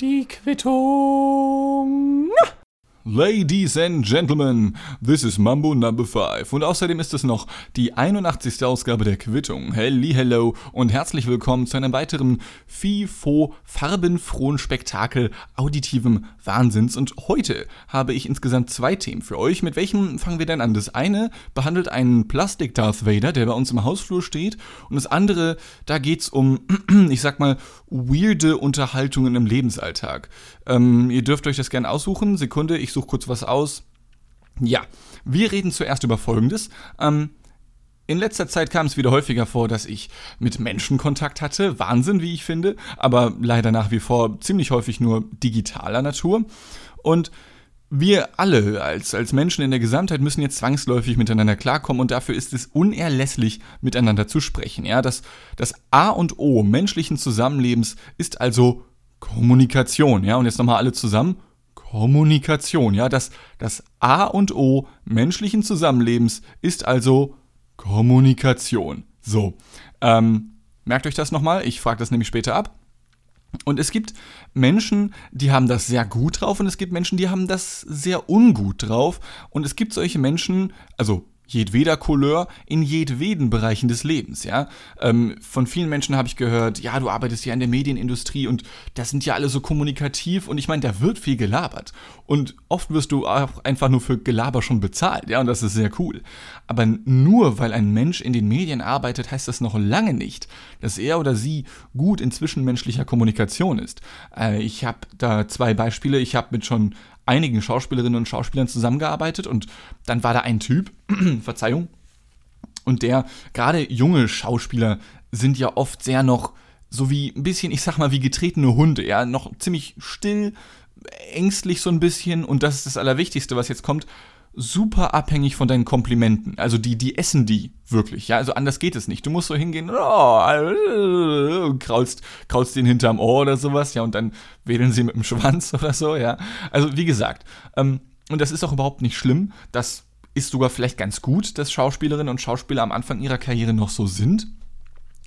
Die Quittung. Ladies and Gentlemen, this is Mambo Number 5 und außerdem ist es noch die 81. Ausgabe der Quittung. Helli hello und herzlich willkommen zu einem weiteren FIFO farbenfrohen Spektakel auditivem Wahnsinns und heute habe ich insgesamt zwei Themen für euch. Mit welchem fangen wir denn an? Das eine behandelt einen Plastik Darth Vader, der bei uns im Hausflur steht und das andere, da geht's um, ich sag mal, weirde Unterhaltungen im Lebensalltag. Ähm, ihr dürft euch das gerne aussuchen. Sekunde, ich suche kurz was aus. Ja, wir reden zuerst über Folgendes. Ähm, in letzter Zeit kam es wieder häufiger vor, dass ich mit Menschen Kontakt hatte. Wahnsinn, wie ich finde, aber leider nach wie vor ziemlich häufig nur digitaler Natur. Und wir alle als, als Menschen in der Gesamtheit müssen jetzt zwangsläufig miteinander klarkommen und dafür ist es unerlässlich, miteinander zu sprechen. Ja, das, das A und O menschlichen Zusammenlebens ist also Kommunikation. Ja, und jetzt nochmal alle zusammen. Kommunikation, ja, das, das A und O menschlichen Zusammenlebens ist also Kommunikation. So, ähm, merkt euch das nochmal, ich frage das nämlich später ab. Und es gibt Menschen, die haben das sehr gut drauf und es gibt Menschen, die haben das sehr ungut drauf. Und es gibt solche Menschen, also jedweder Couleur in jedweden Bereichen des Lebens, ja. Ähm, von vielen Menschen habe ich gehört, ja, du arbeitest ja in der Medienindustrie und das sind ja alle so kommunikativ und ich meine, da wird viel gelabert. Und oft wirst du auch einfach nur für Gelaber schon bezahlt, ja, und das ist sehr cool. Aber nur weil ein Mensch in den Medien arbeitet, heißt das noch lange nicht, dass er oder sie gut in zwischenmenschlicher Kommunikation ist. Äh, ich habe da zwei Beispiele. Ich habe mit schon einigen Schauspielerinnen und Schauspielern zusammengearbeitet und dann war da ein Typ, Verzeihung, und der, gerade junge Schauspieler sind ja oft sehr noch so wie ein bisschen, ich sag mal, wie getretene Hunde, ja, noch ziemlich still, ängstlich so ein bisschen und das ist das Allerwichtigste, was jetzt kommt, super abhängig von deinen Komplimenten. Also die, die essen die wirklich, ja. Also anders geht es nicht. Du musst so hingehen, oh, kraulst, kraulst den hinterm Ohr oder sowas, ja, und dann wedeln sie mit dem Schwanz oder so, ja. Also wie gesagt, ähm, und das ist auch überhaupt nicht schlimm. Das ist sogar vielleicht ganz gut, dass Schauspielerinnen und Schauspieler am Anfang ihrer Karriere noch so sind.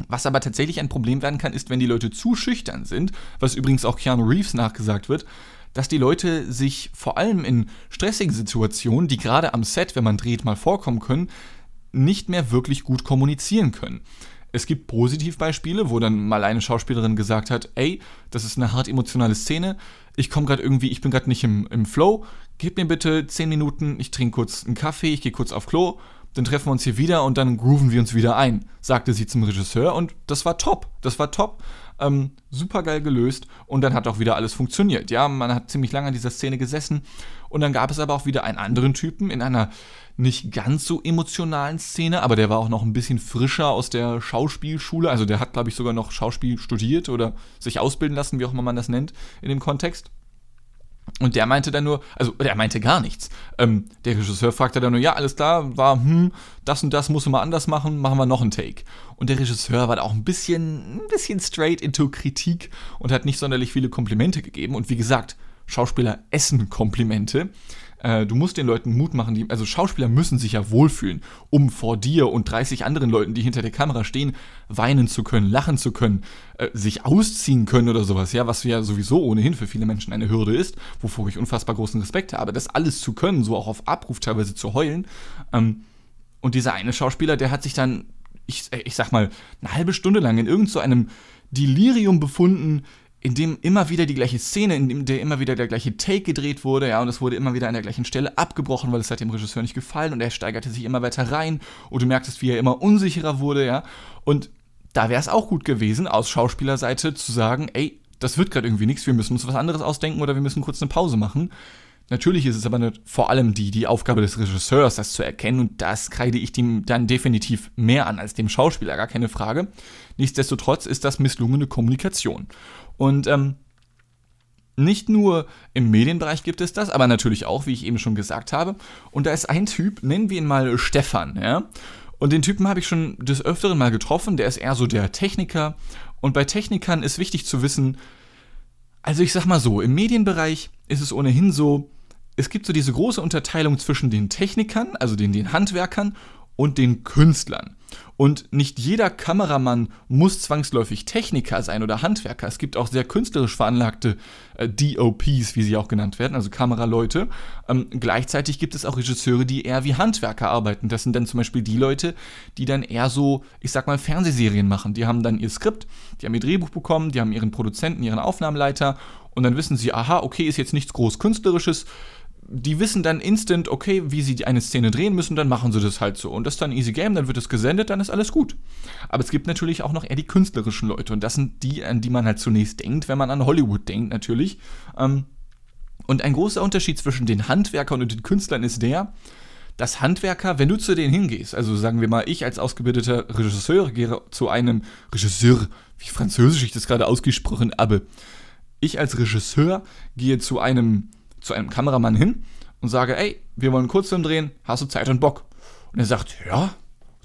Was aber tatsächlich ein Problem werden kann, ist, wenn die Leute zu schüchtern sind, was übrigens auch Keanu Reeves nachgesagt wird, dass die Leute sich vor allem in stressigen Situationen, die gerade am Set, wenn man dreht, mal vorkommen können, nicht mehr wirklich gut kommunizieren können. Es gibt Positivbeispiele, wo dann mal eine Schauspielerin gesagt hat, ey, das ist eine hart emotionale Szene, ich komme gerade irgendwie, ich bin gerade nicht im, im Flow, gib mir bitte 10 Minuten, ich trinke kurz einen Kaffee, ich gehe kurz auf Klo, dann treffen wir uns hier wieder und dann grooven wir uns wieder ein, sagte sie zum Regisseur und das war top, das war top ähm, super geil gelöst und dann hat auch wieder alles funktioniert. Ja, man hat ziemlich lange an dieser Szene gesessen und dann gab es aber auch wieder einen anderen Typen in einer nicht ganz so emotionalen Szene, aber der war auch noch ein bisschen frischer aus der Schauspielschule. Also der hat, glaube ich, sogar noch Schauspiel studiert oder sich ausbilden lassen, wie auch immer man das nennt in dem Kontext. Und der meinte dann nur, also der meinte gar nichts. Ähm, der Regisseur fragte dann nur, ja, alles klar, war, hm, das und das musst du mal anders machen, machen wir noch einen Take. Und der Regisseur war da auch ein bisschen, ein bisschen straight into Kritik und hat nicht sonderlich viele Komplimente gegeben. Und wie gesagt, Schauspieler essen Komplimente. Äh, du musst den Leuten Mut machen, die, also Schauspieler müssen sich ja wohlfühlen, um vor dir und 30 anderen Leuten, die hinter der Kamera stehen, weinen zu können, lachen zu können, äh, sich ausziehen können oder sowas, ja, was ja sowieso ohnehin für viele Menschen eine Hürde ist, wovor ich unfassbar großen Respekt habe, das alles zu können, so auch auf Abruf teilweise zu heulen. Ähm, und dieser eine Schauspieler, der hat sich dann, ich, ich sag mal, eine halbe Stunde lang in irgendeinem so Delirium befunden, in dem immer wieder die gleiche Szene, in dem der immer wieder der gleiche Take gedreht wurde, ja, und es wurde immer wieder an der gleichen Stelle abgebrochen, weil es hat dem Regisseur nicht gefallen und er steigerte sich immer weiter rein und du merktest, wie er immer unsicherer wurde, ja. Und da wäre es auch gut gewesen, aus Schauspielerseite zu sagen, ey, das wird gerade irgendwie nichts, wir müssen uns was anderes ausdenken oder wir müssen kurz eine Pause machen. Natürlich ist es aber vor allem die, die Aufgabe des Regisseurs, das zu erkennen, und das kreide ich dem dann definitiv mehr an als dem Schauspieler, gar keine Frage. Nichtsdestotrotz ist das misslungene Kommunikation. Und ähm, nicht nur im Medienbereich gibt es das, aber natürlich auch, wie ich eben schon gesagt habe. Und da ist ein Typ, nennen wir ihn mal Stefan, ja. Und den Typen habe ich schon des Öfteren mal getroffen, der ist eher so der Techniker. Und bei Technikern ist wichtig zu wissen, also ich sag mal so, im Medienbereich ist es ohnehin so, es gibt so diese große Unterteilung zwischen den Technikern, also den, den Handwerkern und den Künstlern. Und nicht jeder Kameramann muss zwangsläufig Techniker sein oder Handwerker. Es gibt auch sehr künstlerisch veranlagte äh, DOPs, wie sie auch genannt werden, also Kameraleute. Ähm, gleichzeitig gibt es auch Regisseure, die eher wie Handwerker arbeiten. Das sind dann zum Beispiel die Leute, die dann eher so, ich sag mal, Fernsehserien machen. Die haben dann ihr Skript, die haben ihr Drehbuch bekommen, die haben ihren Produzenten, ihren Aufnahmeleiter und dann wissen sie, aha, okay, ist jetzt nichts groß Künstlerisches, die wissen dann instant, okay, wie sie eine Szene drehen müssen, dann machen sie das halt so. Und das ist dann easy game, dann wird es gesendet, dann ist alles gut. Aber es gibt natürlich auch noch eher die künstlerischen Leute. Und das sind die, an die man halt zunächst denkt, wenn man an Hollywood denkt, natürlich. Ähm, und ein großer Unterschied zwischen den Handwerkern und den Künstlern ist der, dass Handwerker, wenn du zu denen hingehst, also sagen wir mal, ich als ausgebildeter Regisseur gehe zu einem Regisseur, wie französisch ich das gerade ausgesprochen habe, ich als Regisseur gehe zu einem zu einem Kameramann hin und sage, ey, wir wollen einen Kurzfilm drehen, hast du Zeit und Bock? Und er sagt, ja,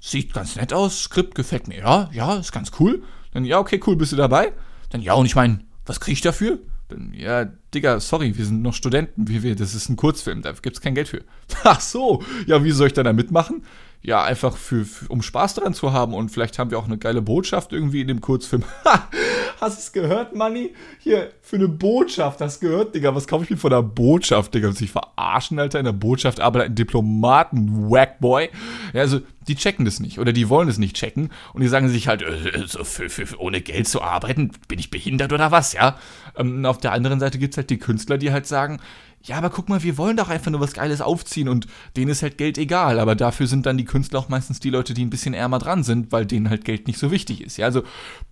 sieht ganz nett aus, Skript gefällt mir, ja, ja, ist ganz cool. Dann, ja, okay, cool, bist du dabei? Dann, ja, und ich meine, was krieg ich dafür? Dann, ja, Digga, sorry, wir sind noch Studenten, wie wir, das ist ein Kurzfilm, da gibt's kein Geld für. Ach so, ja, wie soll ich dann da mitmachen? Ja, einfach für, für, um Spaß daran zu haben und vielleicht haben wir auch eine geile Botschaft irgendwie in dem Kurzfilm. hast du es gehört, Manni? Hier, für eine Botschaft, du gehört, Digga? Was kaufe ich mir von einer Botschaft, Digga? Sich verarschen, Alter, in der Botschaft arbeitet ein Diplomaten, Wackboy. Ja, also, die checken das nicht oder die wollen es nicht checken und die sagen sich halt, äh, so für, für, für, ohne Geld zu arbeiten, bin ich behindert oder was, ja? Ähm, auf der anderen Seite gibt es halt die Künstler, die halt sagen, ja, aber guck mal, wir wollen doch einfach nur was Geiles aufziehen und denen ist halt Geld egal. Aber dafür sind dann die Künstler auch meistens die Leute, die ein bisschen ärmer dran sind, weil denen halt Geld nicht so wichtig ist. Ja, also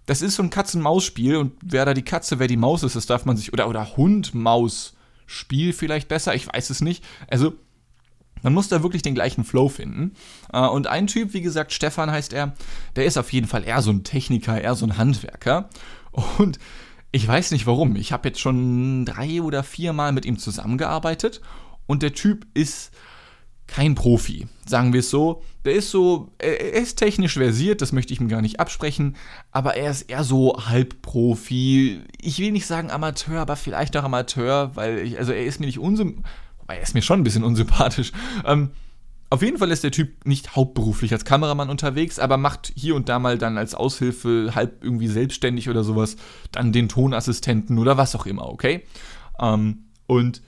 das ist so ein Katz-und-Maus-Spiel und wer da die Katze, wer die Maus ist, das darf man sich, oder, oder Hund-Maus-Spiel vielleicht besser, ich weiß es nicht. Also man muss da wirklich den gleichen Flow finden. Äh, und ein Typ, wie gesagt, Stefan heißt er, der ist auf jeden Fall eher so ein Techniker, eher so ein Handwerker. Und ich weiß nicht warum. Ich habe jetzt schon drei oder vier Mal mit ihm zusammengearbeitet und der Typ ist kein Profi, sagen wir es so. Der ist so, er ist technisch versiert, das möchte ich ihm gar nicht absprechen, aber er ist eher so Halbprofi. Ich will nicht sagen Amateur, aber vielleicht auch Amateur, weil ich, also er ist mir nicht unsympathisch, er ist mir schon ein bisschen unsympathisch. Ähm, auf jeden Fall ist der Typ nicht hauptberuflich als Kameramann unterwegs, aber macht hier und da mal dann als Aushilfe halb irgendwie selbstständig oder sowas dann den Tonassistenten oder was auch immer, okay? Ähm, und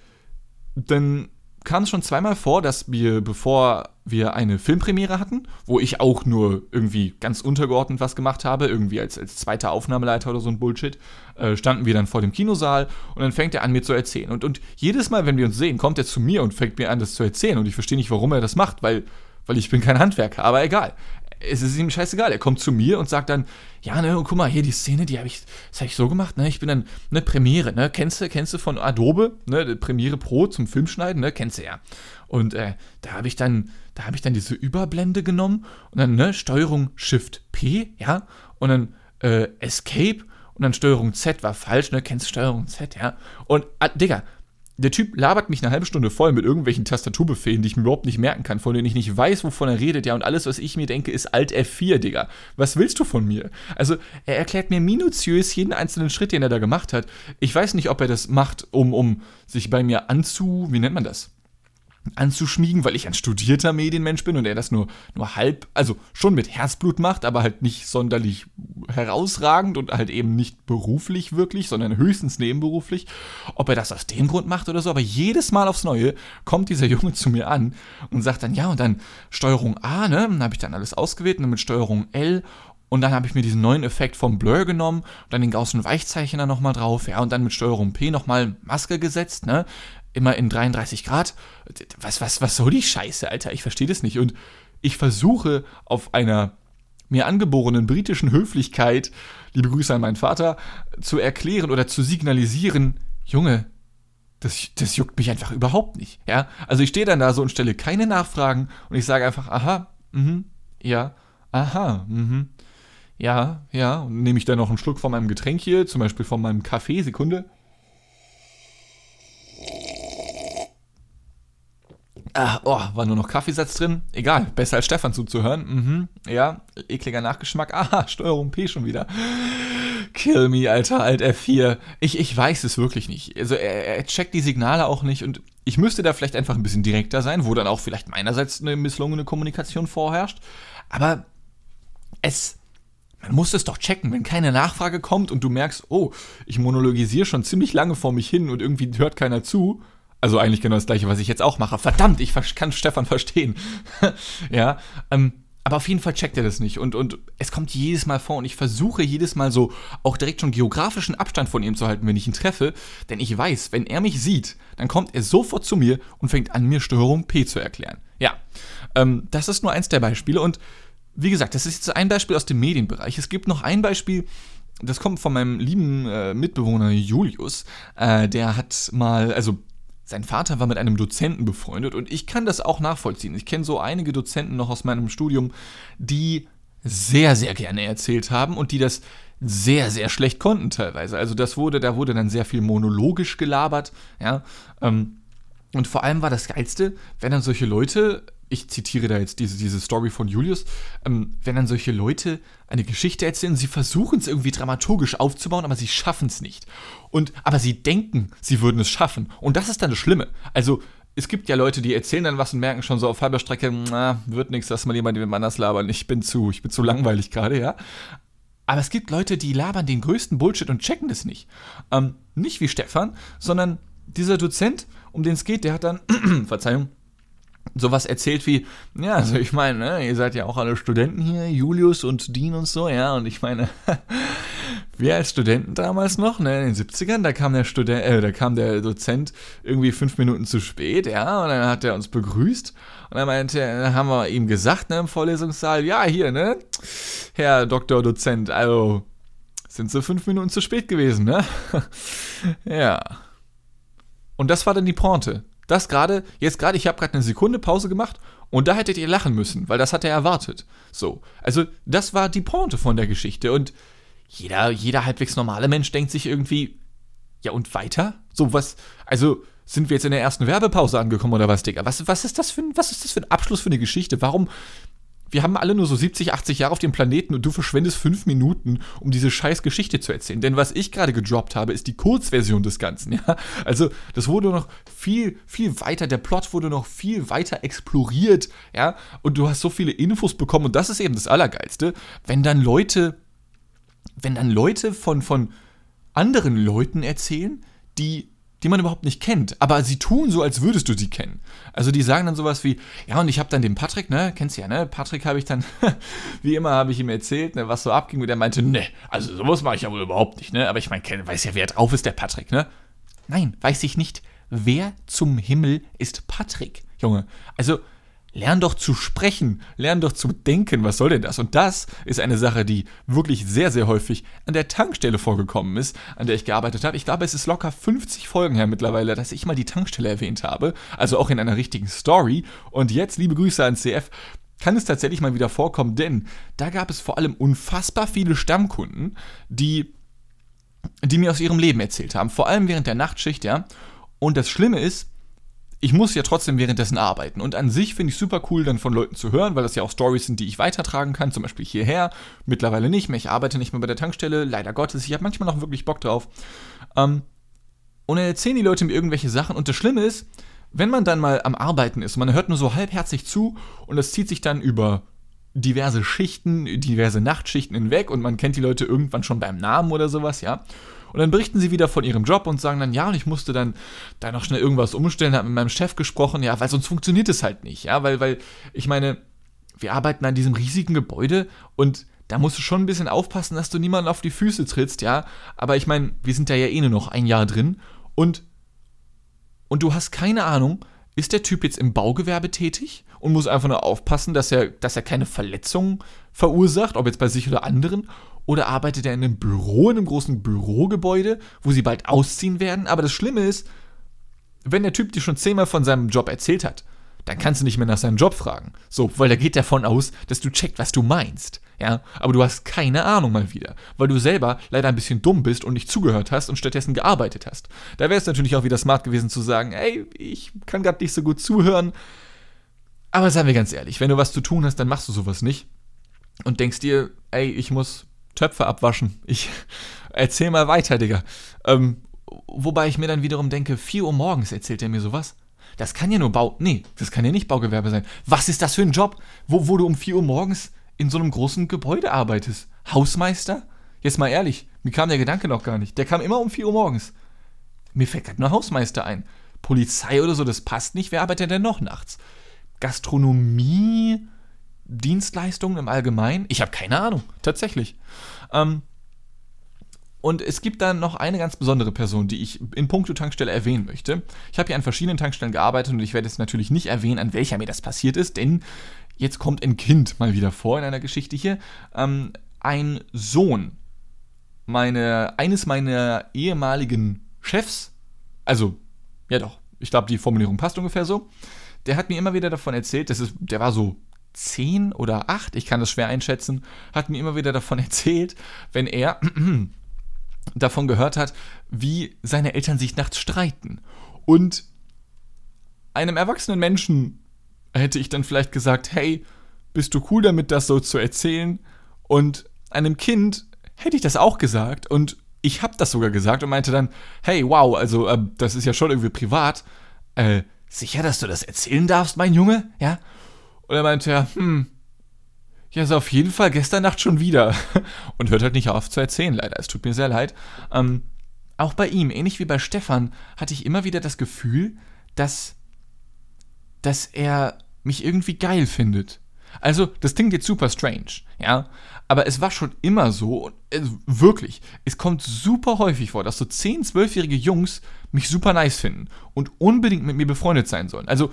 dann kam es schon zweimal vor, dass wir, bevor wir eine Filmpremiere hatten, wo ich auch nur irgendwie ganz untergeordnet was gemacht habe, irgendwie als, als zweiter Aufnahmeleiter oder so ein Bullshit, äh, standen wir dann vor dem Kinosaal und dann fängt er an, mir zu erzählen. Und, und jedes Mal, wenn wir uns sehen, kommt er zu mir und fängt mir an, das zu erzählen. Und ich verstehe nicht, warum er das macht, weil, weil ich bin kein Handwerker, aber egal es ist ihm scheißegal. Er kommt zu mir und sagt dann, ja, ne, guck mal, hier die Szene, die habe ich, das habe ich so gemacht, ne, ich bin dann, ne, Premiere, ne, kennst du, kennst du von Adobe, ne, Premiere Pro zum Filmschneiden, ne, kennst du ja. Und äh, da habe ich dann, da habe ich dann diese Überblende genommen und dann, ne, Steuerung Shift P, ja, und dann äh, Escape und dann Steuerung Z war falsch, ne, kennst du Steuerung Z, ja. Und, ah, Digga, der Typ labert mich eine halbe Stunde voll mit irgendwelchen Tastaturbefehlen, die ich mir überhaupt nicht merken kann, von denen ich nicht weiß, wovon er redet, ja, und alles, was ich mir denke, ist Alt F4, Digga. Was willst du von mir? Also, er erklärt mir minutiös jeden einzelnen Schritt, den er da gemacht hat. Ich weiß nicht, ob er das macht, um, um sich bei mir anzu, wie nennt man das? Anzuschmiegen, weil ich ein studierter Medienmensch bin und er das nur, nur halb, also schon mit Herzblut macht, aber halt nicht sonderlich herausragend und halt eben nicht beruflich wirklich, sondern höchstens nebenberuflich. Ob er das aus dem Grund macht oder so, aber jedes Mal aufs Neue kommt dieser Junge zu mir an und sagt dann, ja, und dann Steuerung A, ne, dann habe ich dann alles ausgewählt und dann mit Steuerung L und dann habe ich mir diesen neuen Effekt vom Blur genommen, dann den Gaußschen Weichzeichner nochmal drauf, ja, und dann mit Steuerung P nochmal Maske gesetzt, ne, immer in 33 Grad. Was, was, was soll die Scheiße, Alter? Ich verstehe das nicht. Und ich versuche auf einer mir angeborenen britischen Höflichkeit, liebe Grüße an meinen Vater, zu erklären oder zu signalisieren, Junge, das, das juckt mich einfach überhaupt nicht. Ja? Also ich stehe dann da so und stelle keine Nachfragen und ich sage einfach, aha, mhm, ja, aha, mhm, ja, ja, und nehme ich dann noch einen Schluck von meinem Getränk hier, zum Beispiel von meinem Kaffee, Sekunde. Ah, oh, war nur noch Kaffeesatz drin. Egal, besser als Stefan zuzuhören. Mhm, ja, ekliger Nachgeschmack. Aha, Steuerung P schon wieder. Kill me, Alter, Alt F4. Ich, ich weiß es wirklich nicht. Also er, er checkt die Signale auch nicht und ich müsste da vielleicht einfach ein bisschen direkter sein, wo dann auch vielleicht meinerseits eine misslungene Kommunikation vorherrscht. Aber es, man muss es doch checken, wenn keine Nachfrage kommt und du merkst, oh, ich monologisiere schon ziemlich lange vor mich hin und irgendwie hört keiner zu. Also eigentlich genau das gleiche, was ich jetzt auch mache. Verdammt, ich kann Stefan verstehen. ja, ähm, aber auf jeden Fall checkt er das nicht. Und, und es kommt jedes Mal vor. Und ich versuche jedes Mal so auch direkt schon geografischen Abstand von ihm zu halten, wenn ich ihn treffe. Denn ich weiß, wenn er mich sieht, dann kommt er sofort zu mir und fängt an, mir Störung P zu erklären. Ja, ähm, das ist nur eins der Beispiele. Und wie gesagt, das ist jetzt ein Beispiel aus dem Medienbereich. Es gibt noch ein Beispiel, das kommt von meinem lieben äh, Mitbewohner Julius. Äh, der hat mal, also sein Vater war mit einem Dozenten befreundet und ich kann das auch nachvollziehen. Ich kenne so einige Dozenten noch aus meinem Studium, die sehr, sehr gerne erzählt haben und die das sehr, sehr schlecht konnten teilweise. Also das wurde, da wurde dann sehr viel monologisch gelabert, ja. Ähm, und vor allem war das Geilste, wenn dann solche Leute ich zitiere da jetzt diese, diese Story von Julius, ähm, wenn dann solche Leute eine Geschichte erzählen, sie versuchen es irgendwie dramaturgisch aufzubauen, aber sie schaffen es nicht. Und, aber sie denken, sie würden es schaffen. Und das ist dann das Schlimme. Also, es gibt ja Leute, die erzählen dann was und merken schon so auf halber Strecke, na, wird nichts, lass mal jemand jemand anders labern, ich bin zu, ich bin zu langweilig gerade, ja. Aber es gibt Leute, die labern den größten Bullshit und checken das nicht. Ähm, nicht wie Stefan, sondern dieser Dozent, um den es geht, der hat dann, Verzeihung, sowas erzählt wie, ja, also ich meine, ne, ihr seid ja auch alle Studenten hier, Julius und Dean und so, ja, und ich meine, wir als Studenten damals noch, ne, in den 70ern, da kam der Student, äh, da kam der Dozent irgendwie fünf Minuten zu spät, ja, und dann hat er uns begrüßt und dann meinte, dann haben wir ihm gesagt, ne, im Vorlesungssaal, ja, hier, ne, Herr Doktor Dozent, also, sind so fünf Minuten zu spät gewesen, ne? ja. Und das war dann die Pointe. Das gerade, jetzt gerade, ich habe gerade eine Sekunde Pause gemacht und da hättet ihr lachen müssen, weil das hat er erwartet. So, also das war die Pointe von der Geschichte und jeder, jeder halbwegs normale Mensch denkt sich irgendwie, ja und weiter? So was, also sind wir jetzt in der ersten Werbepause angekommen oder was, Digga? Was, was, ist das für ein, was ist das für ein Abschluss für eine Geschichte? Warum, wir haben alle nur so 70, 80 Jahre auf dem Planeten und du verschwendest fünf Minuten, um diese scheiß Geschichte zu erzählen. Denn was ich gerade gedroppt habe, ist die Kurzversion des Ganzen, ja. Also, das wurde noch viel, viel weiter, der Plot wurde noch viel weiter exploriert, ja. Und du hast so viele Infos bekommen und das ist eben das Allergeilste, wenn dann Leute, wenn dann Leute von, von anderen Leuten erzählen, die die man überhaupt nicht kennt, aber sie tun so, als würdest du sie kennen. Also die sagen dann sowas wie, ja, und ich habe dann den Patrick, ne, kennst du ja, ne, Patrick habe ich dann, wie immer habe ich ihm erzählt, ne, was so abging, und er meinte, ne, also sowas mache ich ja wohl überhaupt nicht, ne, aber ich meine, weiß ja, wer drauf ist, der Patrick, ne. Nein, weiß ich nicht. Wer zum Himmel ist Patrick, Junge? Also, Lern doch zu sprechen, lern doch zu denken, was soll denn das? Und das ist eine Sache, die wirklich sehr, sehr häufig an der Tankstelle vorgekommen ist, an der ich gearbeitet habe. Ich glaube, es ist locker 50 Folgen her mittlerweile, dass ich mal die Tankstelle erwähnt habe, also auch in einer richtigen Story. Und jetzt, liebe Grüße an CF, kann es tatsächlich mal wieder vorkommen, denn da gab es vor allem unfassbar viele Stammkunden, die, die mir aus ihrem Leben erzählt haben, vor allem während der Nachtschicht, ja. Und das Schlimme ist, ich muss ja trotzdem währenddessen arbeiten. Und an sich finde ich super cool, dann von Leuten zu hören, weil das ja auch Stories sind, die ich weitertragen kann, zum Beispiel hierher. Mittlerweile nicht mehr. Ich arbeite nicht mehr bei der Tankstelle, leider Gottes. Ich habe manchmal noch wirklich Bock drauf. Ähm, und dann erzählen die Leute mir irgendwelche Sachen. Und das Schlimme ist, wenn man dann mal am Arbeiten ist, man hört nur so halbherzig zu und das zieht sich dann über diverse Schichten, diverse Nachtschichten hinweg und man kennt die Leute irgendwann schon beim Namen oder sowas, ja. Und dann berichten sie wieder von ihrem Job und sagen dann, ja, und ich musste dann da noch schnell irgendwas umstellen, habe mit meinem Chef gesprochen, ja, weil sonst funktioniert es halt nicht, ja, weil, weil, ich meine, wir arbeiten an diesem riesigen Gebäude und da musst du schon ein bisschen aufpassen, dass du niemanden auf die Füße trittst, ja. Aber ich meine, wir sind da ja eh nur noch ein Jahr drin und, und du hast keine Ahnung, ist der Typ jetzt im Baugewerbe tätig und muss einfach nur aufpassen, dass er, dass er keine Verletzungen verursacht, ob jetzt bei sich oder anderen? Oder arbeitet er in einem Büro, in einem großen Bürogebäude, wo sie bald ausziehen werden? Aber das Schlimme ist, wenn der Typ dir schon zehnmal von seinem Job erzählt hat, dann kannst du nicht mehr nach seinem Job fragen. So, weil da geht davon aus, dass du checkt, was du meinst. Ja, aber du hast keine Ahnung mal wieder, weil du selber leider ein bisschen dumm bist und nicht zugehört hast und stattdessen gearbeitet hast. Da wäre es natürlich auch wieder smart gewesen zu sagen, ey, ich kann gerade nicht so gut zuhören. Aber seien wir ganz ehrlich, wenn du was zu tun hast, dann machst du sowas nicht und denkst dir, ey, ich muss Töpfe abwaschen. Ich erzähl mal weiter, Digga. Ähm, wobei ich mir dann wiederum denke, 4 Uhr morgens erzählt er mir sowas. Das kann ja nur Bau. Nee, das kann ja nicht Baugewerbe sein. Was ist das für ein Job, wo, wo du um 4 Uhr morgens in so einem großen Gebäude arbeitest. Hausmeister? Jetzt mal ehrlich, mir kam der Gedanke noch gar nicht. Der kam immer um 4 Uhr morgens. Mir fällt gerade nur Hausmeister ein. Polizei oder so, das passt nicht. Wer arbeitet denn noch nachts? Gastronomie, Dienstleistungen im Allgemeinen? Ich habe keine Ahnung, tatsächlich. Ähm, und es gibt dann noch eine ganz besondere Person, die ich in puncto Tankstelle erwähnen möchte. Ich habe hier an verschiedenen Tankstellen gearbeitet und ich werde jetzt natürlich nicht erwähnen, an welcher mir das passiert ist, denn jetzt kommt ein Kind mal wieder vor in einer Geschichte hier. Ähm, ein Sohn meine, eines meiner ehemaligen Chefs, also, ja doch, ich glaube, die Formulierung passt ungefähr so, der hat mir immer wieder davon erzählt, das ist, der war so zehn oder acht, ich kann das schwer einschätzen, hat mir immer wieder davon erzählt, wenn er davon gehört hat, wie seine Eltern sich nachts streiten. Und einem erwachsenen Menschen hätte ich dann vielleicht gesagt, hey, bist du cool damit, das so zu erzählen? Und einem Kind hätte ich das auch gesagt und ich habe das sogar gesagt und meinte dann, hey, wow, also äh, das ist ja schon irgendwie privat. Äh, sicher, dass du das erzählen darfst, mein Junge? Ja? Und er meinte ja, hm, ja, so auf jeden Fall gestern Nacht schon wieder. Und hört halt nicht auf zu erzählen, leider. Es tut mir sehr leid. Ähm, auch bei ihm, ähnlich wie bei Stefan, hatte ich immer wieder das Gefühl, dass, dass er mich irgendwie geil findet. Also, das klingt jetzt super strange, ja, aber es war schon immer so, äh, wirklich, es kommt super häufig vor, dass so 10-, 12-jährige Jungs mich super nice finden und unbedingt mit mir befreundet sein sollen. Also,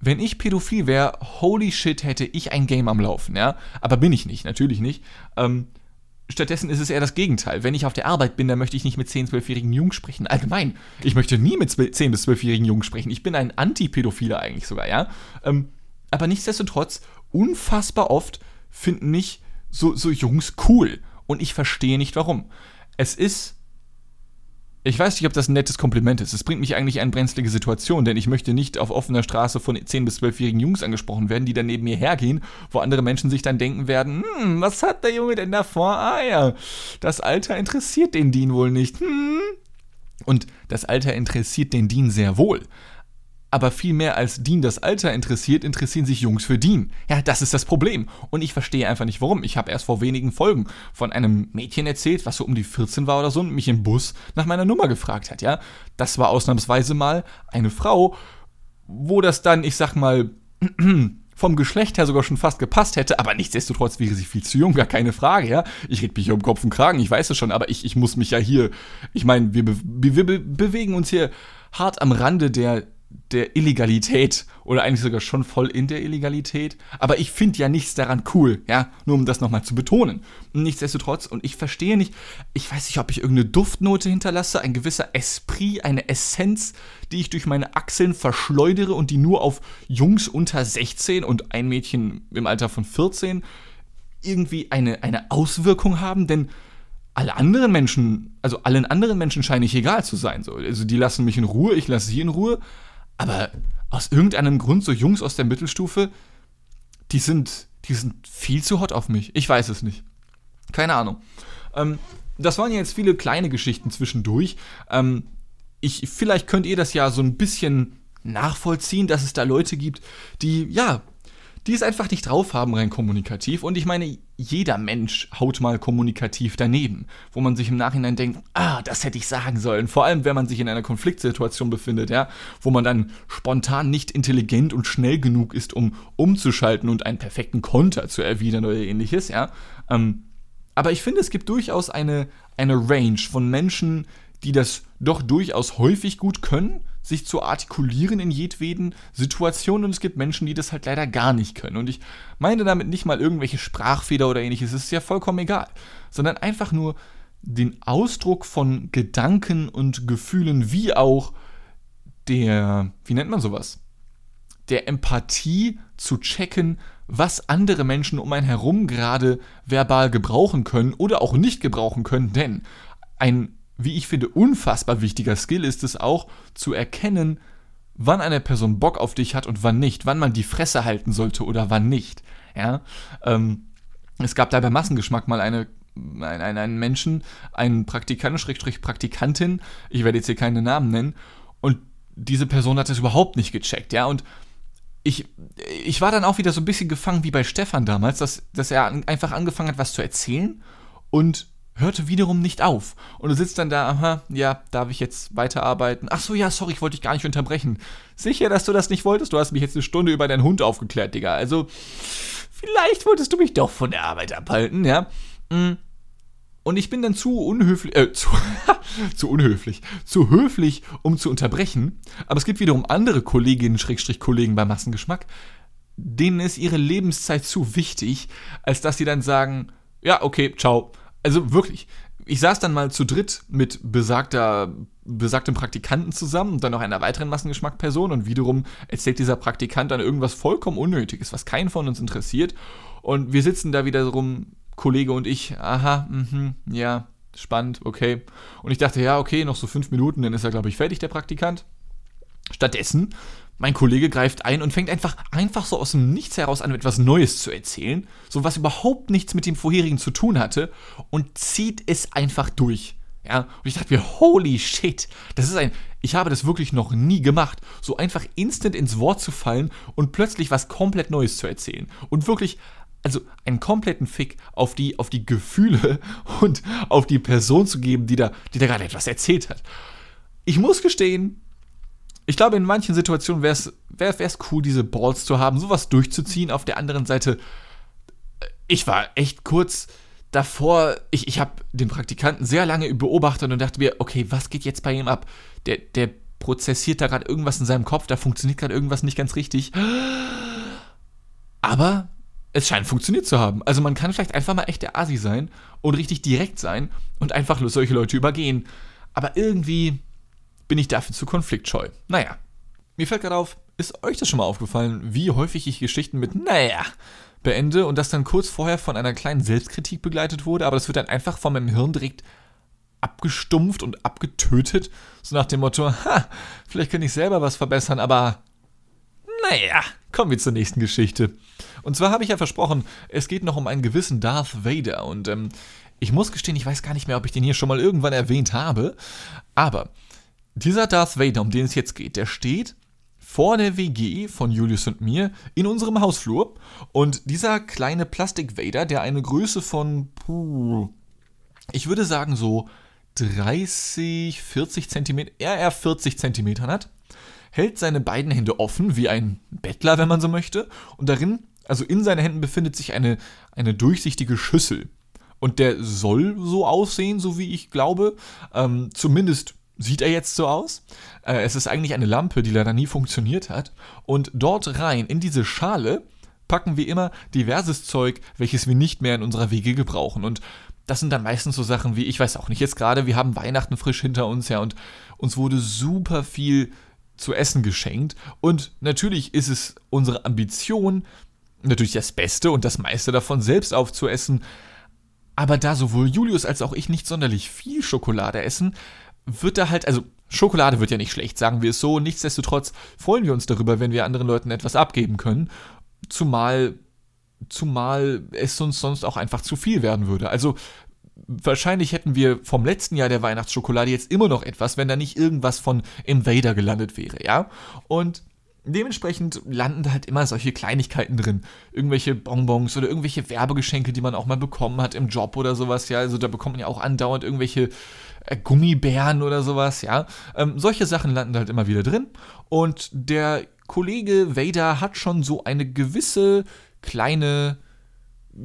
wenn ich pädophil wäre, holy shit, hätte ich ein Game am Laufen, ja. Aber bin ich nicht, natürlich nicht. Ähm, stattdessen ist es eher das Gegenteil. Wenn ich auf der Arbeit bin, dann möchte ich nicht mit 10-, 12-jährigen Jungs sprechen. Allgemein, ich möchte nie mit 10- bis 12-jährigen Jungs sprechen. Ich bin ein Anti-Pädophiler eigentlich sogar, ja. Ähm, aber nichtsdestotrotz, unfassbar oft finden mich so, so Jungs cool. Und ich verstehe nicht warum. Es ist ich weiß nicht, ob das ein nettes Kompliment ist. Es bringt mich eigentlich in brenzlige Situation, denn ich möchte nicht auf offener Straße von 10- bis 12-jährigen Jungs angesprochen werden, die dann neben mir hergehen, wo andere Menschen sich dann denken werden, hm, was hat der Junge denn da vor? Ah ja, das Alter interessiert den Dean wohl nicht. Hm. Und das Alter interessiert den Dean sehr wohl. Aber viel mehr als Dean das Alter interessiert, interessieren sich Jungs für Dean. Ja, das ist das Problem. Und ich verstehe einfach nicht warum. Ich habe erst vor wenigen Folgen von einem Mädchen erzählt, was so um die 14 war oder so und mich im Bus nach meiner Nummer gefragt hat, ja. Das war ausnahmsweise mal eine Frau, wo das dann, ich sag mal, vom Geschlecht her sogar schon fast gepasst hätte, aber nichtsdestotrotz wäre sie viel zu jung, gar keine Frage, ja. Ich rede mich hier um Kopf und Kragen, ich weiß es schon, aber ich, ich muss mich ja hier, ich meine, wir, be wir be bewegen uns hier hart am Rande der der Illegalität oder eigentlich sogar schon voll in der Illegalität. Aber ich finde ja nichts daran cool, ja, nur um das nochmal zu betonen. Nichtsdestotrotz, und ich verstehe nicht, ich weiß nicht, ob ich irgendeine Duftnote hinterlasse, ein gewisser Esprit, eine Essenz, die ich durch meine Achseln verschleudere und die nur auf Jungs unter 16 und ein Mädchen im Alter von 14 irgendwie eine, eine Auswirkung haben, denn alle anderen Menschen, also allen anderen Menschen scheine ich egal zu sein. So. Also die lassen mich in Ruhe, ich lasse sie in Ruhe. Aber aus irgendeinem Grund, so Jungs aus der Mittelstufe, die sind, die sind viel zu hot auf mich. Ich weiß es nicht. Keine Ahnung. Ähm, das waren jetzt viele kleine Geschichten zwischendurch. Ähm, ich, vielleicht könnt ihr das ja so ein bisschen nachvollziehen, dass es da Leute gibt, die, ja, die es einfach nicht drauf haben, rein kommunikativ. Und ich meine, jeder Mensch haut mal kommunikativ daneben, wo man sich im Nachhinein denkt, ah, das hätte ich sagen sollen. Vor allem, wenn man sich in einer Konfliktsituation befindet, ja, wo man dann spontan nicht intelligent und schnell genug ist, um umzuschalten und einen perfekten Konter zu erwidern oder ähnliches, ja. Ähm, aber ich finde, es gibt durchaus eine, eine Range von Menschen, die das doch durchaus häufig gut können sich zu artikulieren in jedweden Situationen und es gibt Menschen, die das halt leider gar nicht können. Und ich meine damit nicht mal irgendwelche Sprachfehler oder ähnliches, es ist ja vollkommen egal, sondern einfach nur den Ausdruck von Gedanken und Gefühlen wie auch der, wie nennt man sowas? Der Empathie zu checken, was andere Menschen um einen herum gerade verbal gebrauchen können oder auch nicht gebrauchen können, denn ein wie ich finde, unfassbar wichtiger Skill ist es auch zu erkennen, wann eine Person Bock auf dich hat und wann nicht, wann man die Fresse halten sollte oder wann nicht. Ja? Ähm, es gab da bei Massengeschmack mal eine einen, einen Menschen, einen Praktikanten, Schrägstrich Praktikantin, ich werde jetzt hier keine Namen nennen, und diese Person hat das überhaupt nicht gecheckt, ja, und ich, ich war dann auch wieder so ein bisschen gefangen wie bei Stefan damals, dass, dass er einfach angefangen hat, was zu erzählen und hörte wiederum nicht auf. Und du sitzt dann da, aha, ja, darf ich jetzt weiterarbeiten? Ach so, ja, sorry, ich wollte dich gar nicht unterbrechen. Sicher, dass du das nicht wolltest? Du hast mich jetzt eine Stunde über deinen Hund aufgeklärt, Digga. Also, vielleicht wolltest du mich doch von der Arbeit abhalten, ja? Mm. Und ich bin dann zu unhöflich, äh, zu, zu unhöflich, zu höflich, um zu unterbrechen. Aber es gibt wiederum andere Kolleginnen, Schrägstrich Kollegen bei Massengeschmack, denen ist ihre Lebenszeit zu wichtig, als dass sie dann sagen, ja, okay, ciao. Also wirklich, ich saß dann mal zu dritt mit besagter, besagtem Praktikanten zusammen und dann noch einer weiteren Massengeschmackperson und wiederum erzählt dieser Praktikant dann irgendwas vollkommen Unnötiges, was keinen von uns interessiert. Und wir sitzen da wiederum Kollege und ich, aha, mhm, ja, spannend, okay. Und ich dachte, ja, okay, noch so fünf Minuten, dann ist er, glaube ich, fertig, der Praktikant. Stattdessen, mein Kollege greift ein und fängt einfach, einfach so aus dem Nichts heraus an, etwas Neues zu erzählen, so was überhaupt nichts mit dem vorherigen zu tun hatte und zieht es einfach durch. Ja, und ich dachte mir, holy shit, das ist ein, ich habe das wirklich noch nie gemacht, so einfach instant ins Wort zu fallen und plötzlich was komplett Neues zu erzählen. Und wirklich also einen kompletten Fick auf die, auf die Gefühle und auf die Person zu geben, die da, die da gerade etwas erzählt hat. Ich muss gestehen, ich glaube, in manchen Situationen wäre es cool, diese Balls zu haben, sowas durchzuziehen. Auf der anderen Seite, äh, ich war echt kurz davor, ich, ich habe den Praktikanten sehr lange beobachtet und dachte mir, okay, was geht jetzt bei ihm ab? Der, der prozessiert da gerade irgendwas in seinem Kopf, da funktioniert gerade irgendwas nicht ganz richtig. Aber es scheint funktioniert zu haben. Also man kann vielleicht einfach mal echt der Asi sein und richtig direkt sein und einfach solche Leute übergehen. Aber irgendwie bin ich dafür zu konfliktscheu. Naja. Mir fällt gerade auf, ist euch das schon mal aufgefallen, wie häufig ich Geschichten mit naja beende und das dann kurz vorher von einer kleinen Selbstkritik begleitet wurde, aber das wird dann einfach von meinem Hirn direkt abgestumpft und abgetötet, so nach dem Motto, ha, vielleicht kann ich selber was verbessern, aber naja, kommen wir zur nächsten Geschichte. Und zwar habe ich ja versprochen, es geht noch um einen gewissen Darth Vader. Und ähm, ich muss gestehen, ich weiß gar nicht mehr, ob ich den hier schon mal irgendwann erwähnt habe. Aber dieser Darth Vader, um den es jetzt geht, der steht vor der WG von Julius und mir in unserem Hausflur. Und dieser kleine Plastik-Vader, der eine Größe von, puh, ich würde sagen so 30, 40 Zentimeter, eher 40 Zentimetern hat, hält seine beiden Hände offen, wie ein Bettler, wenn man so möchte, und darin also in seinen Händen befindet sich eine, eine durchsichtige Schüssel. Und der soll so aussehen, so wie ich glaube. Ähm, zumindest sieht er jetzt so aus. Äh, es ist eigentlich eine Lampe, die leider nie funktioniert hat. Und dort rein, in diese Schale, packen wir immer diverses Zeug, welches wir nicht mehr in unserer Wege gebrauchen. Und das sind dann meistens so Sachen wie, ich weiß auch nicht, jetzt gerade, wir haben Weihnachten frisch hinter uns, ja, und uns wurde super viel zu essen geschenkt. Und natürlich ist es unsere Ambition, natürlich das Beste und das meiste davon selbst aufzuessen. Aber da sowohl Julius als auch ich nicht sonderlich viel Schokolade essen, wird da halt, also Schokolade wird ja nicht schlecht, sagen wir es so. Nichtsdestotrotz freuen wir uns darüber, wenn wir anderen Leuten etwas abgeben können. Zumal, zumal es uns sonst auch einfach zu viel werden würde. Also wahrscheinlich hätten wir vom letzten Jahr der Weihnachtsschokolade jetzt immer noch etwas, wenn da nicht irgendwas von Invader gelandet wäre, ja? Und dementsprechend landen da halt immer solche Kleinigkeiten drin. Irgendwelche Bonbons oder irgendwelche Werbegeschenke, die man auch mal bekommen hat im Job oder sowas, ja. Also da bekommt man ja auch andauernd irgendwelche Gummibären oder sowas, ja. Ähm, solche Sachen landen halt immer wieder drin. Und der Kollege Vader hat schon so eine gewisse kleine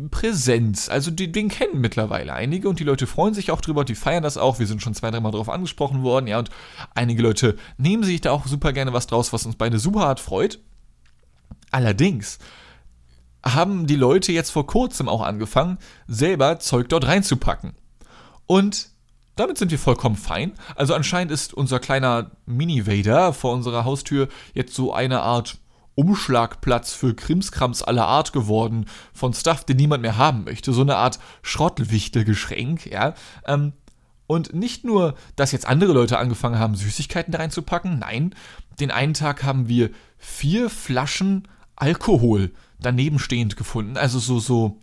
Präsenz. Also die, den kennen mittlerweile einige und die Leute freuen sich auch drüber, die feiern das auch. Wir sind schon zwei, dreimal darauf angesprochen worden, ja, und einige Leute nehmen sich da auch super gerne was draus, was uns beide super hart freut. Allerdings haben die Leute jetzt vor kurzem auch angefangen, selber Zeug dort reinzupacken. Und damit sind wir vollkommen fein. Also anscheinend ist unser kleiner Mini-Vader vor unserer Haustür jetzt so eine Art Umschlagplatz für Krimskrams aller Art geworden, von Stuff, den niemand mehr haben möchte. So eine Art Schrottwichtelgeschenk, ja. Ähm, und nicht nur, dass jetzt andere Leute angefangen haben, Süßigkeiten da reinzupacken, nein, den einen Tag haben wir vier Flaschen Alkohol daneben stehend gefunden. Also so, so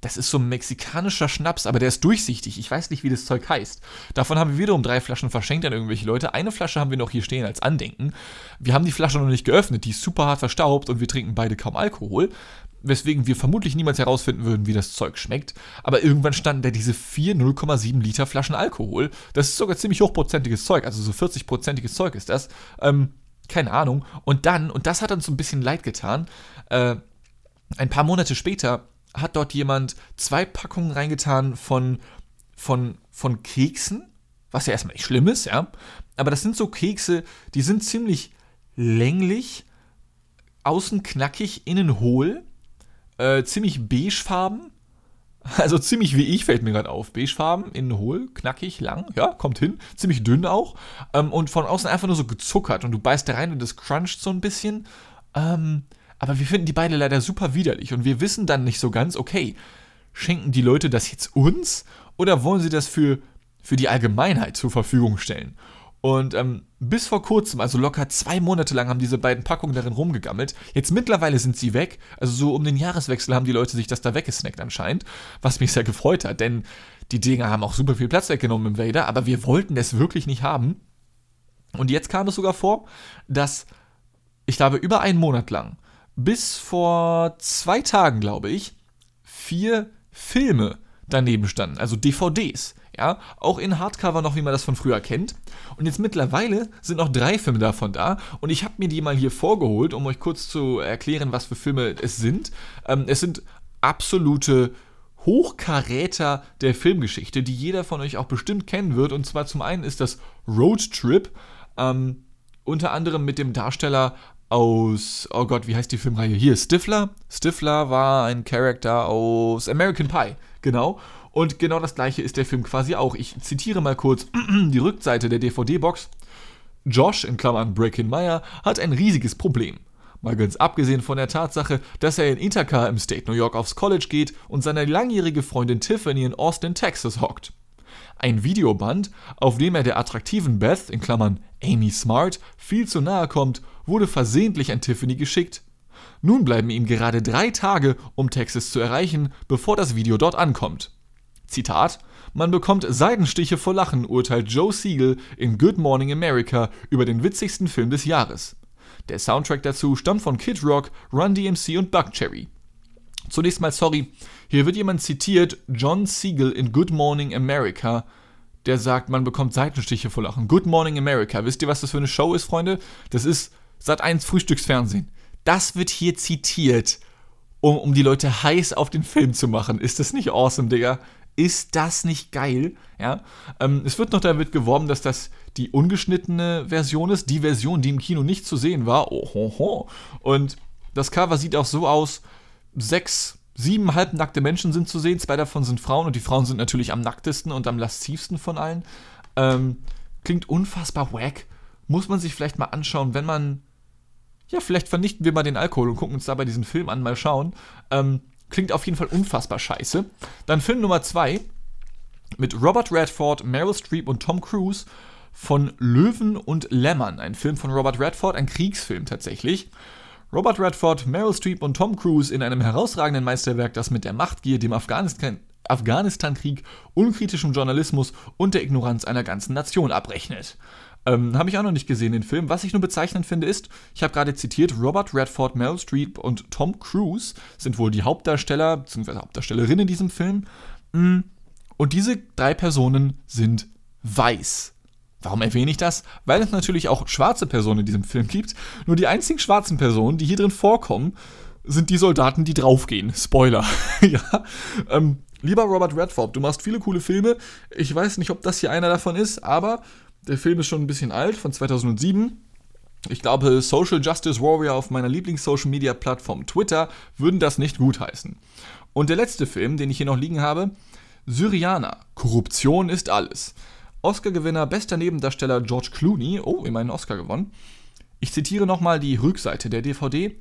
das ist so ein mexikanischer Schnaps, aber der ist durchsichtig. Ich weiß nicht, wie das Zeug heißt. Davon haben wir wiederum drei Flaschen verschenkt an irgendwelche Leute. Eine Flasche haben wir noch hier stehen als Andenken. Wir haben die Flasche noch nicht geöffnet, die ist super hart verstaubt und wir trinken beide kaum Alkohol. Weswegen wir vermutlich niemals herausfinden würden, wie das Zeug schmeckt. Aber irgendwann standen da diese vier 0,7 Liter Flaschen Alkohol. Das ist sogar ziemlich hochprozentiges Zeug, also so 40-prozentiges Zeug ist das. Ähm, keine Ahnung. Und dann, und das hat uns so ein bisschen leid getan, äh, ein paar Monate später hat dort jemand zwei Packungen reingetan von, von, von Keksen, was ja erstmal nicht schlimm ist, ja. Aber das sind so Kekse, die sind ziemlich länglich, außen knackig, innen hohl, äh, ziemlich beigefarben. Also ziemlich wie ich, fällt mir gerade auf. Beigefarben, innen hohl, knackig, lang, ja, kommt hin. Ziemlich dünn auch. Ähm, und von außen einfach nur so gezuckert. Und du beißt da rein und das cruncht so ein bisschen. Ähm, aber wir finden die beide leider super widerlich und wir wissen dann nicht so ganz, okay, schenken die Leute das jetzt uns oder wollen sie das für, für die Allgemeinheit zur Verfügung stellen? Und ähm, bis vor kurzem, also locker zwei Monate lang, haben diese beiden Packungen darin rumgegammelt. Jetzt mittlerweile sind sie weg. Also so um den Jahreswechsel haben die Leute sich das da weggesnackt anscheinend, was mich sehr gefreut hat, denn die Dinger haben auch super viel Platz weggenommen im Vader, aber wir wollten es wirklich nicht haben. Und jetzt kam es sogar vor, dass ich glaube über einen Monat lang bis vor zwei Tagen, glaube ich, vier Filme daneben standen, also DVDs. Ja, auch in Hardcover noch, wie man das von früher kennt. Und jetzt mittlerweile sind noch drei Filme davon da. Und ich habe mir die mal hier vorgeholt, um euch kurz zu erklären, was für Filme es sind. Ähm, es sind absolute Hochkaräter der Filmgeschichte, die jeder von euch auch bestimmt kennen wird. Und zwar zum einen ist das Road Trip. Ähm, unter anderem mit dem Darsteller aus, oh Gott, wie heißt die Filmreihe? Hier, Stifler. Stifler war ein Charakter aus American Pie, genau. Und genau das gleiche ist der Film quasi auch. Ich zitiere mal kurz die Rückseite der DVD-Box. Josh, in Klammern Breakin Meyer, hat ein riesiges Problem. Mal ganz abgesehen von der Tatsache, dass er in Ithaca im State New York aufs College geht und seine langjährige Freundin Tiffany in Austin, Texas hockt. Ein Videoband, auf dem er der attraktiven Beth, in Klammern Amy Smart, viel zu nahe kommt wurde versehentlich an Tiffany geschickt. Nun bleiben ihm gerade drei Tage, um Texas zu erreichen, bevor das Video dort ankommt. Zitat: Man bekommt Seidenstiche vor Lachen, urteilt Joe Siegel in Good Morning America über den witzigsten Film des Jahres. Der Soundtrack dazu stammt von Kid Rock, Run DMC und Buckcherry. Zunächst mal sorry, hier wird jemand zitiert, John Siegel in Good Morning America, der sagt, man bekommt Seitenstiche vor Lachen. Good Morning America, wisst ihr, was das für eine Show ist, Freunde? Das ist Sat 1 Frühstücksfernsehen. Das wird hier zitiert, um, um die Leute heiß auf den Film zu machen. Ist das nicht awesome, Digga? Ist das nicht geil? Ja. Ähm, es wird noch damit geworben, dass das die ungeschnittene Version ist, die Version, die im Kino nicht zu sehen war. Ohoho. Und das Cover sieht auch so aus: sechs, sieben halbnackte Menschen sind zu sehen, zwei davon sind Frauen und die Frauen sind natürlich am nacktesten und am lascivsten von allen. Ähm, klingt unfassbar wack. Muss man sich vielleicht mal anschauen, wenn man ja, vielleicht vernichten wir mal den Alkohol und gucken uns dabei diesen Film an, mal schauen. Ähm, klingt auf jeden Fall unfassbar scheiße. Dann Film Nummer 2 mit Robert Redford, Meryl Streep und Tom Cruise von Löwen und Lämmern. Ein Film von Robert Redford, ein Kriegsfilm tatsächlich. Robert Redford, Meryl Streep und Tom Cruise in einem herausragenden Meisterwerk, das mit der Machtgier, dem Afghanistan Afghanistan-Krieg, unkritischem Journalismus und der Ignoranz einer ganzen Nation abrechnet. Ähm, habe ich auch noch nicht gesehen, den Film. Was ich nur bezeichnend finde, ist, ich habe gerade zitiert, Robert Redford, Meryl Streep und Tom Cruise sind wohl die Hauptdarsteller bzw. Hauptdarstellerinnen in diesem Film. Mm, und diese drei Personen sind weiß. Warum erwähne ich das? Weil es natürlich auch schwarze Personen in diesem Film gibt. Nur die einzigen schwarzen Personen, die hier drin vorkommen, sind die Soldaten, die draufgehen. Spoiler. ja. Ähm, lieber Robert Redford, du machst viele coole Filme. Ich weiß nicht, ob das hier einer davon ist, aber der Film ist schon ein bisschen alt, von 2007. Ich glaube, Social Justice Warrior auf meiner Lieblings-Social-Media-Plattform Twitter würden das nicht gutheißen. Und der letzte Film, den ich hier noch liegen habe, Syrianer. Korruption ist alles. Oscar-Gewinner, bester Nebendarsteller George Clooney. Oh, immerhin Oscar gewonnen. Ich zitiere nochmal die Rückseite der DVD.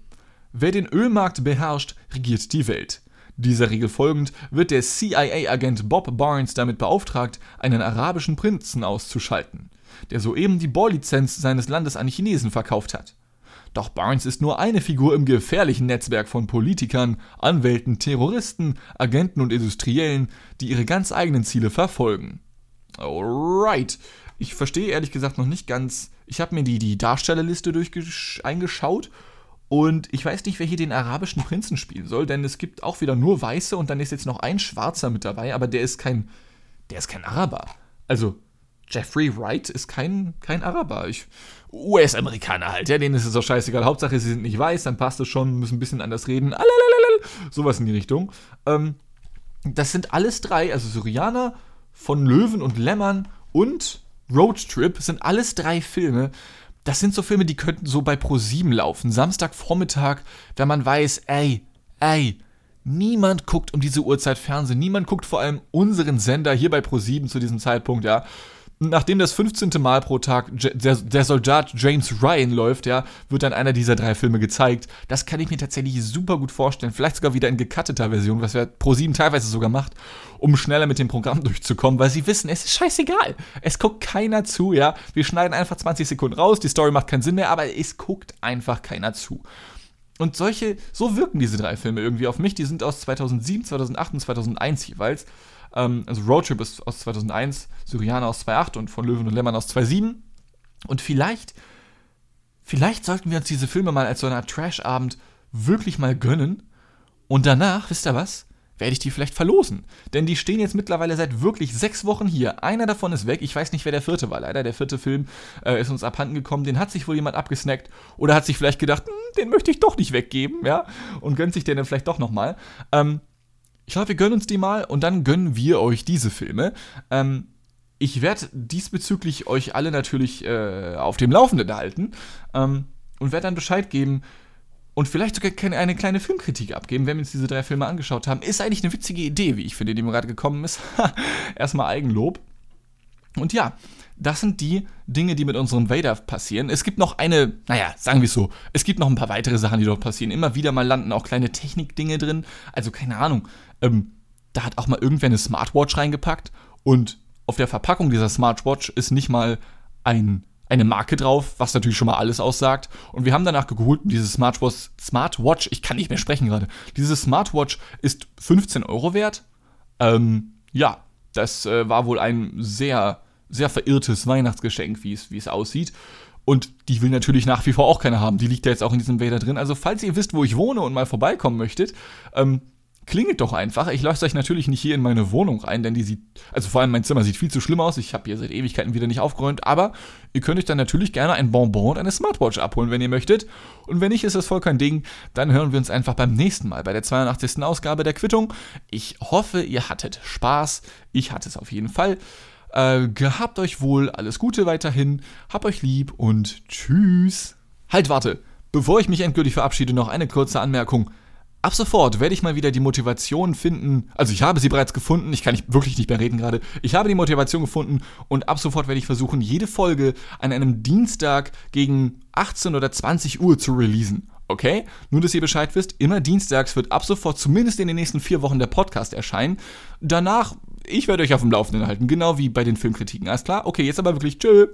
Wer den Ölmarkt beherrscht, regiert die Welt. Dieser Regel folgend wird der CIA-Agent Bob Barnes damit beauftragt, einen arabischen Prinzen auszuschalten der soeben die Bohrlizenz seines Landes an Chinesen verkauft hat. Doch Barnes ist nur eine Figur im gefährlichen Netzwerk von Politikern, Anwälten, Terroristen, Agenten und Industriellen, die ihre ganz eigenen Ziele verfolgen. Alright. Ich verstehe ehrlich gesagt noch nicht ganz. Ich habe mir die, die Darstellerliste eingeschaut und ich weiß nicht, wer hier den arabischen Prinzen spielen soll, denn es gibt auch wieder nur Weiße und dann ist jetzt noch ein Schwarzer mit dabei, aber der ist kein, der ist kein Araber. Also Jeffrey Wright ist kein, kein Araber. US-Amerikaner halt, ja, denen ist es auch scheißegal. Hauptsache, sie sind nicht weiß, dann passt es schon, müssen ein bisschen anders reden. Alalalala, sowas in die Richtung. Ähm, das sind alles drei, also Syrianer, von Löwen und Lämmern und Road Trip sind alles drei Filme. Das sind so Filme, die könnten so bei Pro7 laufen. Samstagvormittag, wenn man weiß, ey, ey, niemand guckt um diese Uhrzeit Fernsehen. Niemand guckt vor allem unseren Sender hier bei Pro7 zu diesem Zeitpunkt, ja nachdem das 15. Mal pro Tag der, der, Soldat James Ryan läuft, ja, wird dann einer dieser drei Filme gezeigt. Das kann ich mir tatsächlich super gut vorstellen. Vielleicht sogar wieder in gecutteter Version, was ja Pro7 teilweise sogar macht, um schneller mit dem Programm durchzukommen, weil sie wissen, es ist scheißegal. Es guckt keiner zu, ja. Wir schneiden einfach 20 Sekunden raus, die Story macht keinen Sinn mehr, aber es guckt einfach keiner zu. Und solche, so wirken diese drei Filme irgendwie auf mich. Die sind aus 2007, 2008 und 2001 jeweils. Ähm, also Roadtrip ist aus 2001, Syrianer aus 2008 und von Löwen und Lämmern aus 2007. Und vielleicht, vielleicht sollten wir uns diese Filme mal als so eine Art Trash-Abend wirklich mal gönnen. Und danach, wisst ihr was? Werde ich die vielleicht verlosen. Denn die stehen jetzt mittlerweile seit wirklich sechs Wochen hier. Einer davon ist weg. Ich weiß nicht, wer der vierte war. Leider, der vierte Film äh, ist uns abhanden gekommen. Den hat sich wohl jemand abgesnackt. Oder hat sich vielleicht gedacht, hm, den möchte ich doch nicht weggeben, ja. Und gönnt sich den dann vielleicht doch nochmal. Ähm, ich glaube, wir gönnen uns die mal und dann gönnen wir euch diese Filme. Ähm, ich werde diesbezüglich euch alle natürlich äh, auf dem Laufenden halten ähm, und werde dann Bescheid geben und vielleicht sogar eine kleine Filmkritik abgeben, wenn wir uns diese drei Filme angeschaut haben. Ist eigentlich eine witzige Idee, wie ich finde, die mir gerade gekommen ist. Erstmal Eigenlob. Und ja, das sind die Dinge, die mit unserem Vader passieren. Es gibt noch eine, naja, sagen wir es so, es gibt noch ein paar weitere Sachen, die dort passieren. Immer wieder mal landen auch kleine Technikdinge drin. Also keine Ahnung, ähm, da hat auch mal irgendwer eine Smartwatch reingepackt und auf der Verpackung dieser Smartwatch ist nicht mal ein, eine Marke drauf, was natürlich schon mal alles aussagt. Und wir haben danach und diese Smartwatch, Smartwatch, ich kann nicht mehr sprechen gerade, diese Smartwatch ist 15 Euro wert. Ähm, ja, das äh, war wohl ein sehr sehr verirrtes Weihnachtsgeschenk, wie es, wie es aussieht. Und die will natürlich nach wie vor auch keiner haben. Die liegt ja jetzt auch in diesem Vader drin. Also, falls ihr wisst, wo ich wohne und mal vorbeikommen möchtet, ähm, klingelt doch einfach. Ich lasse euch natürlich nicht hier in meine Wohnung rein, denn die sieht, also vor allem mein Zimmer sieht viel zu schlimm aus. Ich habe hier seit Ewigkeiten wieder nicht aufgeräumt, aber ihr könnt euch dann natürlich gerne ein Bonbon und eine Smartwatch abholen, wenn ihr möchtet. Und wenn nicht, ist das voll kein Ding. Dann hören wir uns einfach beim nächsten Mal bei der 82. Ausgabe der Quittung. Ich hoffe, ihr hattet Spaß. Ich hatte es auf jeden Fall. Äh, gehabt euch wohl, alles Gute weiterhin, habt euch lieb und tschüss. Halt, warte. Bevor ich mich endgültig verabschiede, noch eine kurze Anmerkung. Ab sofort werde ich mal wieder die Motivation finden. Also ich habe sie bereits gefunden. Ich kann nicht, wirklich nicht mehr reden gerade. Ich habe die Motivation gefunden und ab sofort werde ich versuchen, jede Folge an einem Dienstag gegen 18 oder 20 Uhr zu releasen. Okay? Nur, dass ihr Bescheid wisst, immer dienstags wird ab sofort zumindest in den nächsten vier Wochen der Podcast erscheinen. Danach, ich werde euch auf dem Laufenden halten, genau wie bei den Filmkritiken. Alles klar? Okay, jetzt aber wirklich tschö.